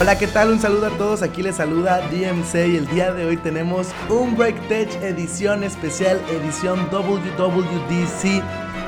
Hola, ¿qué tal? Un saludo a todos. Aquí les saluda DMC y el día de hoy tenemos un BreakTech edición especial, edición WWDC,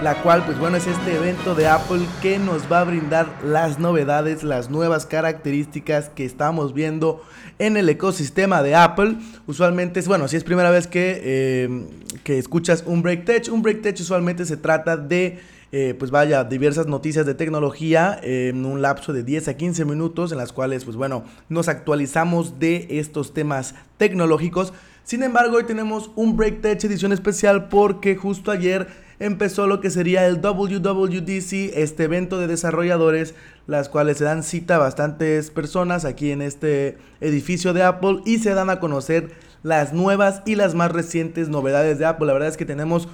la cual pues bueno es este evento de Apple que nos va a brindar las novedades, las nuevas características que estamos viendo en el ecosistema de Apple. Usualmente es, bueno, si es primera vez que, eh, que escuchas un BreakTech, un BreakTech usualmente se trata de eh, pues vaya, diversas noticias de tecnología en un lapso de 10 a 15 minutos en las cuales, pues bueno, nos actualizamos de estos temas tecnológicos. Sin embargo, hoy tenemos un Break Tech edición especial porque justo ayer empezó lo que sería el WWDC, este evento de desarrolladores, las cuales se dan cita a bastantes personas aquí en este edificio de Apple y se dan a conocer las nuevas y las más recientes novedades de Apple. La verdad es que tenemos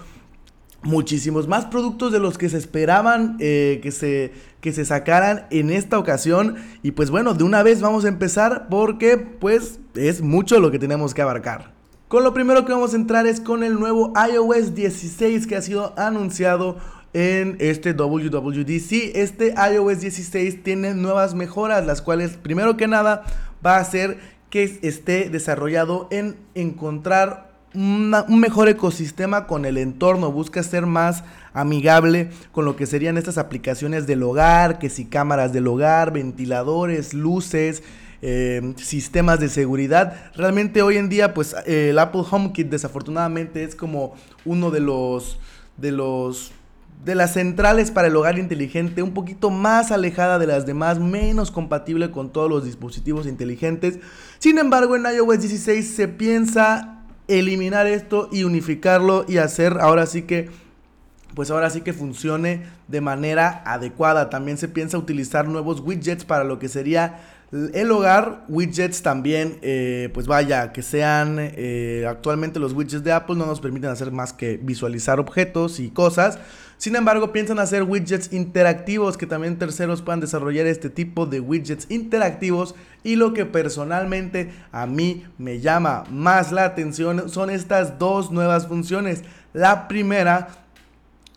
muchísimos más productos de los que se esperaban eh, que, se, que se sacaran en esta ocasión. Y pues bueno, de una vez vamos a empezar porque pues es mucho lo que tenemos que abarcar. Con lo primero que vamos a entrar es con el nuevo iOS 16 que ha sido anunciado en este WWDC. Este iOS 16 tiene nuevas mejoras, las cuales primero que nada va a hacer que esté desarrollado en encontrar un mejor ecosistema con el entorno, busca ser más amigable con lo que serían estas aplicaciones del hogar, que si cámaras del hogar, ventiladores, luces, eh, sistemas de seguridad. Realmente hoy en día, pues el Apple HomeKit desafortunadamente es como uno de los de los de las centrales para el hogar inteligente, un poquito más alejada de las demás, menos compatible con todos los dispositivos inteligentes. Sin embargo, en iOS 16 se piensa eliminar esto y unificarlo y hacer ahora sí que pues ahora sí que funcione de manera adecuada. También se piensa utilizar nuevos widgets para lo que sería el hogar, widgets también, eh, pues vaya, que sean eh, actualmente los widgets de Apple no nos permiten hacer más que visualizar objetos y cosas. Sin embargo, piensan hacer widgets interactivos que también terceros puedan desarrollar este tipo de widgets interactivos. Y lo que personalmente a mí me llama más la atención son estas dos nuevas funciones. La primera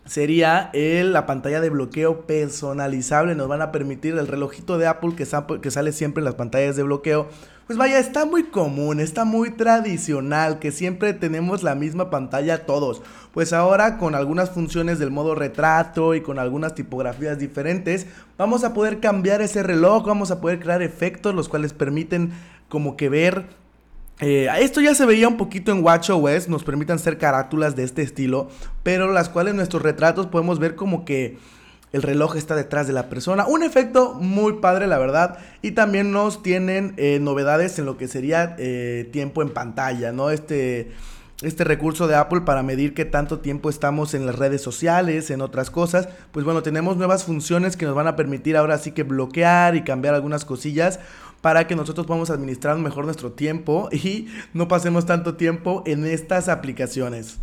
sería el, la pantalla de bloqueo personalizable. Nos van a permitir el relojito de Apple que, que sale siempre en las pantallas de bloqueo. Pues vaya, está muy común, está muy tradicional, que siempre tenemos la misma pantalla todos. Pues ahora con algunas funciones del modo retrato y con algunas tipografías diferentes, vamos a poder cambiar ese reloj, vamos a poder crear efectos los cuales permiten como que ver eh, esto ya se veía un poquito en WatchOS, nos permiten hacer carátulas de este estilo, pero las cuales en nuestros retratos podemos ver como que el reloj está detrás de la persona. Un efecto muy padre, la verdad. Y también nos tienen eh, novedades en lo que sería eh, tiempo en pantalla, ¿no? Este, este recurso de Apple para medir qué tanto tiempo estamos en las redes sociales, en otras cosas. Pues bueno, tenemos nuevas funciones que nos van a permitir ahora sí que bloquear y cambiar algunas cosillas para que nosotros podamos administrar mejor nuestro tiempo y no pasemos tanto tiempo en estas aplicaciones.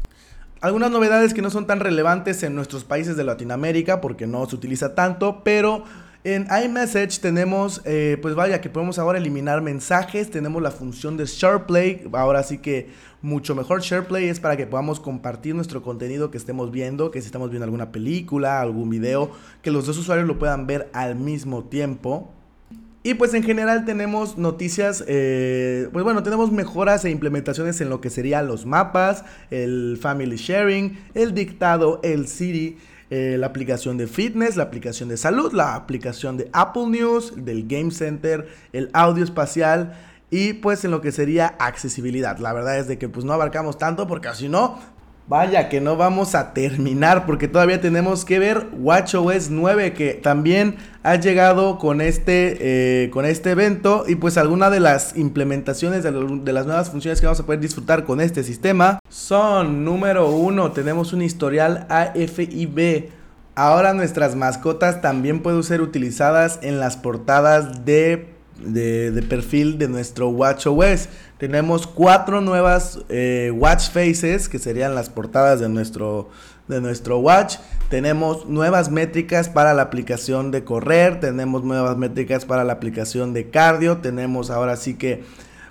Algunas novedades que no son tan relevantes en nuestros países de Latinoamérica porque no se utiliza tanto, pero en iMessage tenemos, eh, pues vaya, que podemos ahora eliminar mensajes, tenemos la función de SharePlay, ahora sí que mucho mejor SharePlay es para que podamos compartir nuestro contenido que estemos viendo, que si estamos viendo alguna película, algún video, que los dos usuarios lo puedan ver al mismo tiempo. Y pues en general tenemos noticias, eh, pues bueno, tenemos mejoras e implementaciones en lo que serían los mapas, el family sharing, el dictado, el Siri, eh, la aplicación de fitness, la aplicación de salud, la aplicación de Apple News, del Game Center, el audio espacial y pues en lo que sería accesibilidad. La verdad es de que pues no abarcamos tanto porque si no Vaya que no vamos a terminar porque todavía tenemos que ver WatchOS 9 que también ha llegado con este, eh, con este evento y pues alguna de las implementaciones de, de, las nuevas funciones que vamos a poder disfrutar con este sistema son número uno tenemos un historial AFIB. Ahora nuestras mascotas también pueden ser utilizadas en las portadas de de, perfil de nuestro WatchOS. Tenemos cuatro nuevas eh, Watch Faces, que serían las portadas de nuestro, de nuestro Watch. Tenemos nuevas métricas para la aplicación de correr. Tenemos nuevas métricas para la aplicación de cardio. Tenemos ahora sí que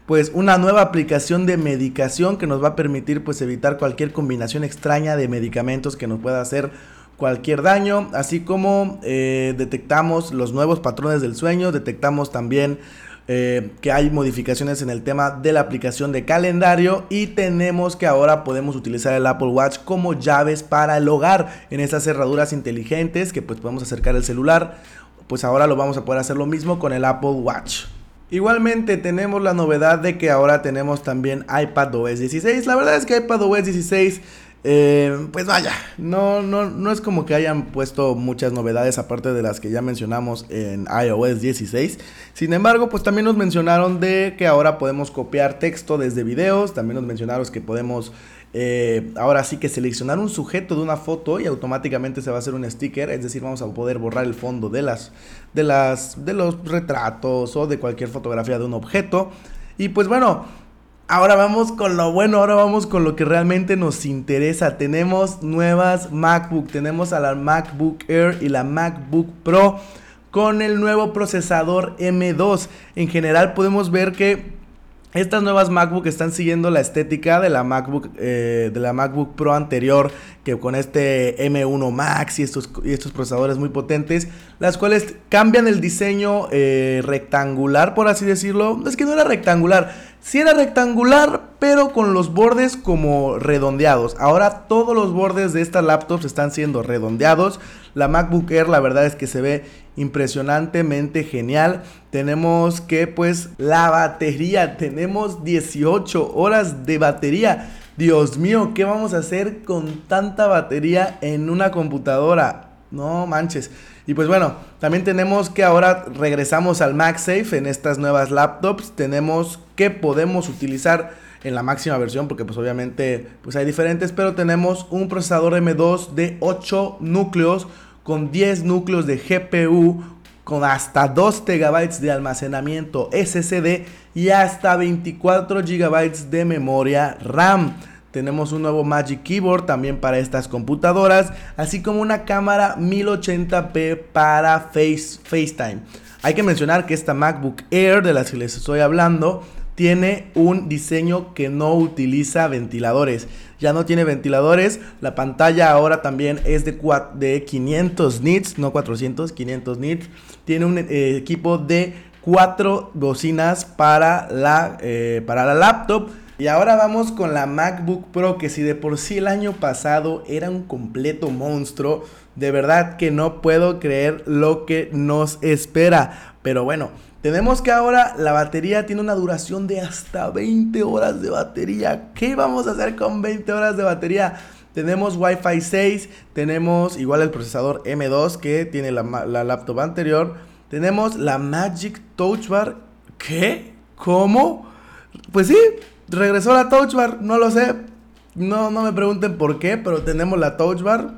pues una nueva aplicación de medicación que nos va a permitir pues evitar cualquier combinación extraña de medicamentos que nos pueda hacer cualquier daño, así como eh, detectamos los nuevos patrones del sueño, detectamos también eh, que hay modificaciones en el tema de la aplicación de calendario y tenemos que ahora podemos utilizar el Apple Watch como llaves para el hogar en esas cerraduras inteligentes que pues podemos acercar el celular. Pues ahora lo vamos a poder hacer lo mismo con el Apple Watch. Igualmente tenemos la novedad de que ahora tenemos también iPadOS 16. La verdad es que iPadOS 16 eh, pues vaya, no, no, no es como que hayan puesto muchas novedades aparte de las que ya mencionamos en iOS 16. Sin embargo, pues también nos mencionaron de que ahora podemos copiar texto desde videos. También nos mencionaron que podemos eh, ahora sí que seleccionar un sujeto de una foto y automáticamente se va a hacer un sticker. Es decir, vamos a poder borrar el fondo de las, de las, de los retratos o de cualquier fotografía de un objeto. Y pues bueno. Ahora vamos con lo bueno, ahora vamos con lo que realmente nos interesa. Tenemos nuevas MacBook, tenemos a la MacBook Air y la MacBook Pro con el nuevo procesador M2. En general podemos ver que estas nuevas MacBook están siguiendo la estética de la MacBook, eh, de la MacBook Pro anterior, que con este M1 Max y estos, y estos procesadores muy potentes, las cuales cambian el diseño eh, rectangular, por así decirlo. Es que no era rectangular, sí era rectangular, pero con los bordes como redondeados. Ahora todos los bordes de estas laptops están siendo redondeados. La MacBook Air, la verdad es que se ve impresionantemente genial. Tenemos que pues la batería, tenemos 18 horas de batería. Dios mío, ¿qué vamos a hacer con tanta batería en una computadora? No manches. Y pues bueno, también tenemos que ahora regresamos al MagSafe en estas nuevas laptops. Tenemos que podemos utilizar en la máxima versión porque pues obviamente pues hay diferentes, pero tenemos un procesador M2 de 8 núcleos con 10 núcleos de GPU, con hasta 2 TB de almacenamiento SSD y hasta 24 GB de memoria RAM. Tenemos un nuevo Magic Keyboard también para estas computadoras, así como una cámara 1080p para face, FaceTime. Hay que mencionar que esta MacBook Air de la que les estoy hablando tiene un diseño que no utiliza ventiladores. Ya no tiene ventiladores. La pantalla ahora también es de, de 500 nits, no 400, 500 nits. Tiene un eh, equipo de cuatro bocinas para la, eh, para la laptop. Y ahora vamos con la MacBook Pro, que si de por sí el año pasado era un completo monstruo, de verdad que no puedo creer lo que nos espera. Pero bueno, tenemos que ahora la batería tiene una duración de hasta 20 horas de batería. ¿Qué vamos a hacer con 20 horas de batería? Tenemos Wi-Fi 6, tenemos igual el procesador M2 que tiene la, laptop anterior. Tenemos la Magic Touch Bar. ¿Qué? ¿Cómo? Pues sí, regresó la Touch Bar, no lo sé. No, no me pregunten por qué, pero tenemos la Touch Bar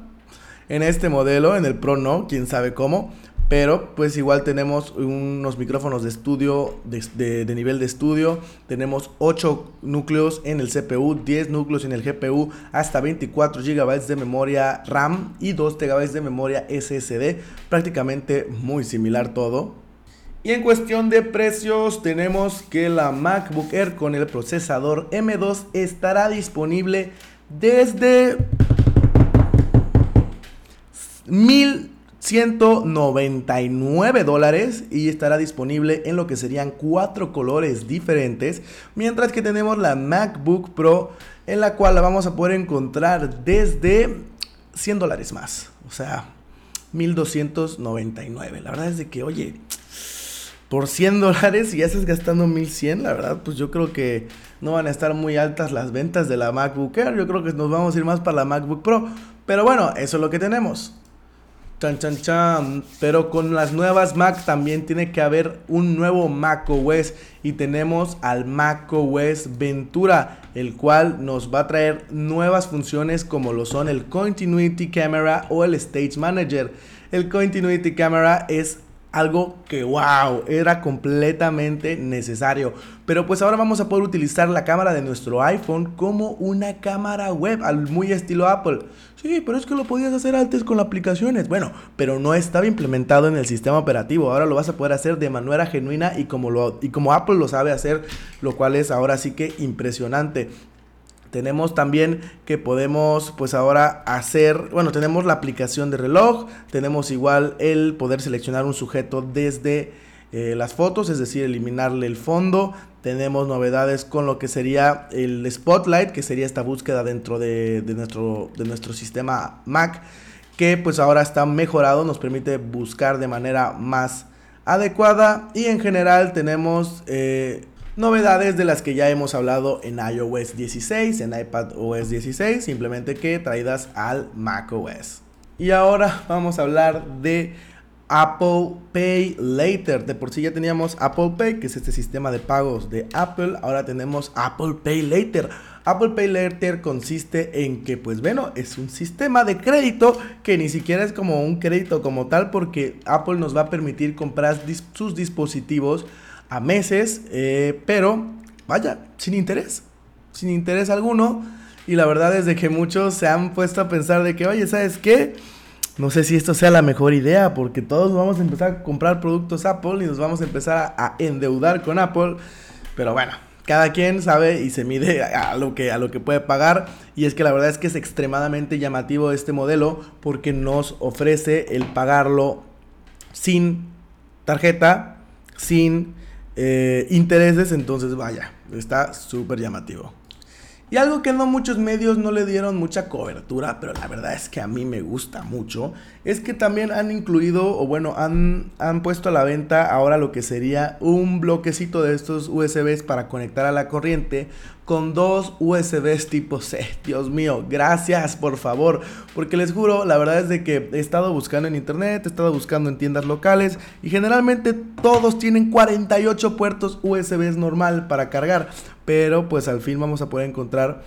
en este modelo, en el Pro no, quién sabe cómo. Pero pues igual tenemos unos micrófonos de estudio, de, nivel de estudio. Tenemos 8 núcleos en el CPU, 10 núcleos en el GPU, hasta 24 GB de memoria RAM y 2 TB de memoria SSD. Prácticamente muy similar todo. Y en cuestión de precios tenemos que la MacBook Air con el procesador M2 estará disponible desde 1000 199 dólares y estará disponible en lo que serían cuatro colores diferentes. Mientras que tenemos la MacBook Pro en la cual la vamos a poder encontrar desde 100 dólares más. O sea, 1299. La verdad es de que, oye, por 100 dólares y ya estás gastando 1100, la verdad, pues yo creo que no van a estar muy altas las ventas de la MacBook Air. Yo creo que nos vamos a ir más para la MacBook Pro. Pero bueno, eso es lo que tenemos. Chan, chan, chan. Pero con las nuevas Mac también tiene que haber un nuevo Mac OS. Y tenemos al Mac OS Ventura, el cual nos va a traer nuevas funciones como lo son el Continuity Camera o el Stage Manager. El Continuity Camera es algo que wow, era completamente necesario. Pero pues ahora vamos a poder utilizar la cámara de nuestro iPhone como una cámara web, al muy estilo Apple. Sí, pero es que lo podías hacer antes con aplicaciones. Bueno, pero no estaba implementado en el sistema operativo. Ahora lo vas a poder hacer de manera genuina y como, lo, y como Apple lo sabe hacer, lo cual es ahora sí que impresionante. Tenemos también que podemos pues ahora hacer, bueno, tenemos la aplicación de reloj, tenemos igual el poder seleccionar un sujeto desde eh, las fotos, es decir, eliminarle el fondo. Tenemos novedades con lo que sería el Spotlight, que sería esta búsqueda dentro de, nuestro, de nuestro sistema Mac, que pues ahora está mejorado, nos permite buscar de manera más adecuada y en general tenemos eh, novedades de las que ya hemos hablado en iOS 16, en iPadOS 16, simplemente que traídas al macOS. Y ahora vamos a hablar de Apple Pay Later. De por sí ya teníamos Apple Pay, que es este sistema de pagos de Apple. Ahora tenemos Apple Pay Later. Apple Pay Later consiste en que, pues bueno, es un sistema de crédito que ni siquiera es como un crédito como tal, porque Apple nos va a permitir comprar sus dispositivos a meses, eh, pero vaya, sin interés, sin interés alguno. Y la verdad es de que muchos se han puesto a pensar de que, oye, ¿sabes qué? no sé si esto sea la mejor idea, porque todos vamos a empezar a comprar productos Apple y nos vamos a empezar a, endeudar con Apple. Pero bueno, cada quien sabe y se mide a lo, que, a lo que puede pagar. Y es que la verdad es que es extremadamente llamativo este modelo porque nos ofrece el pagarlo sin tarjeta, sin eh, intereses. Entonces, vaya, está súper llamativo. Y algo que no muchos medios no le dieron mucha cobertura, pero la verdad es que a mí me gusta mucho, es que también han incluido, o bueno, han, han puesto a la venta ahora lo que sería un bloquecito de estos USBs para conectar a la corriente con dos USBs tipo C. Dios mío, gracias por favor, porque les juro, la verdad es de que he estado buscando en internet, he estado buscando en tiendas locales y generalmente todos tienen 48 puertos USBs normal para cargar pero pues al fin vamos a poder encontrar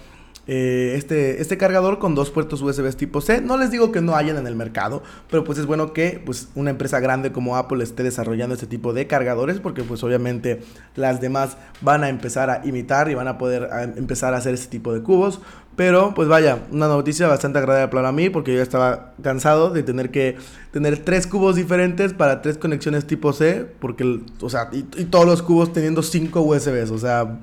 eh, este, este cargador con dos puertos USB tipo C. No les digo que no hayan en el mercado, pero pues es bueno que pues, una empresa grande como Apple esté desarrollando este tipo de cargadores porque pues obviamente las demás van a empezar a imitar y van a poder empezar a hacer este tipo de cubos. Pero pues vaya, una noticia bastante agradable para mí porque yo estaba cansado de tener que tener tres cubos diferentes para tres conexiones tipo C, porque, o sea, y todos los cubos teniendo cinco USBs, o sea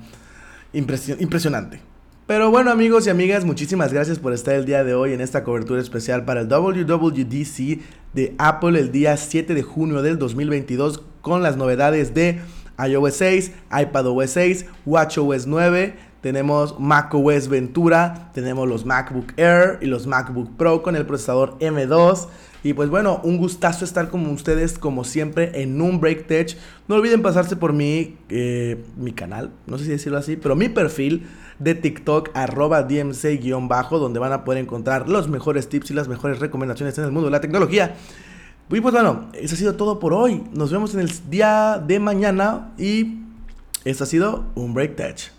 impresionante. Pero bueno amigos y amigas, muchísimas gracias por estar el día de hoy en esta cobertura especial para el WWDC de Apple el día 7 de junio del 2022 con las novedades de iOS 6, iPadOS 6, WatchOS 9, tenemos macOS Ventura, tenemos los MacBook Air y los MacBook Pro con el procesador M2 y pues bueno, un gustazo estar con ustedes como siempre en un Break Tech. No olviden pasarse por mi, eh, mi canal, no sé si decirlo así, pero mi perfil de TikTok arroba DMC-bajo, donde van a poder encontrar los mejores tips y las mejores recomendaciones en el mundo de la tecnología. Y pues bueno, eso ha sido todo por hoy. Nos vemos en el día de mañana y esto ha sido un Break Tech.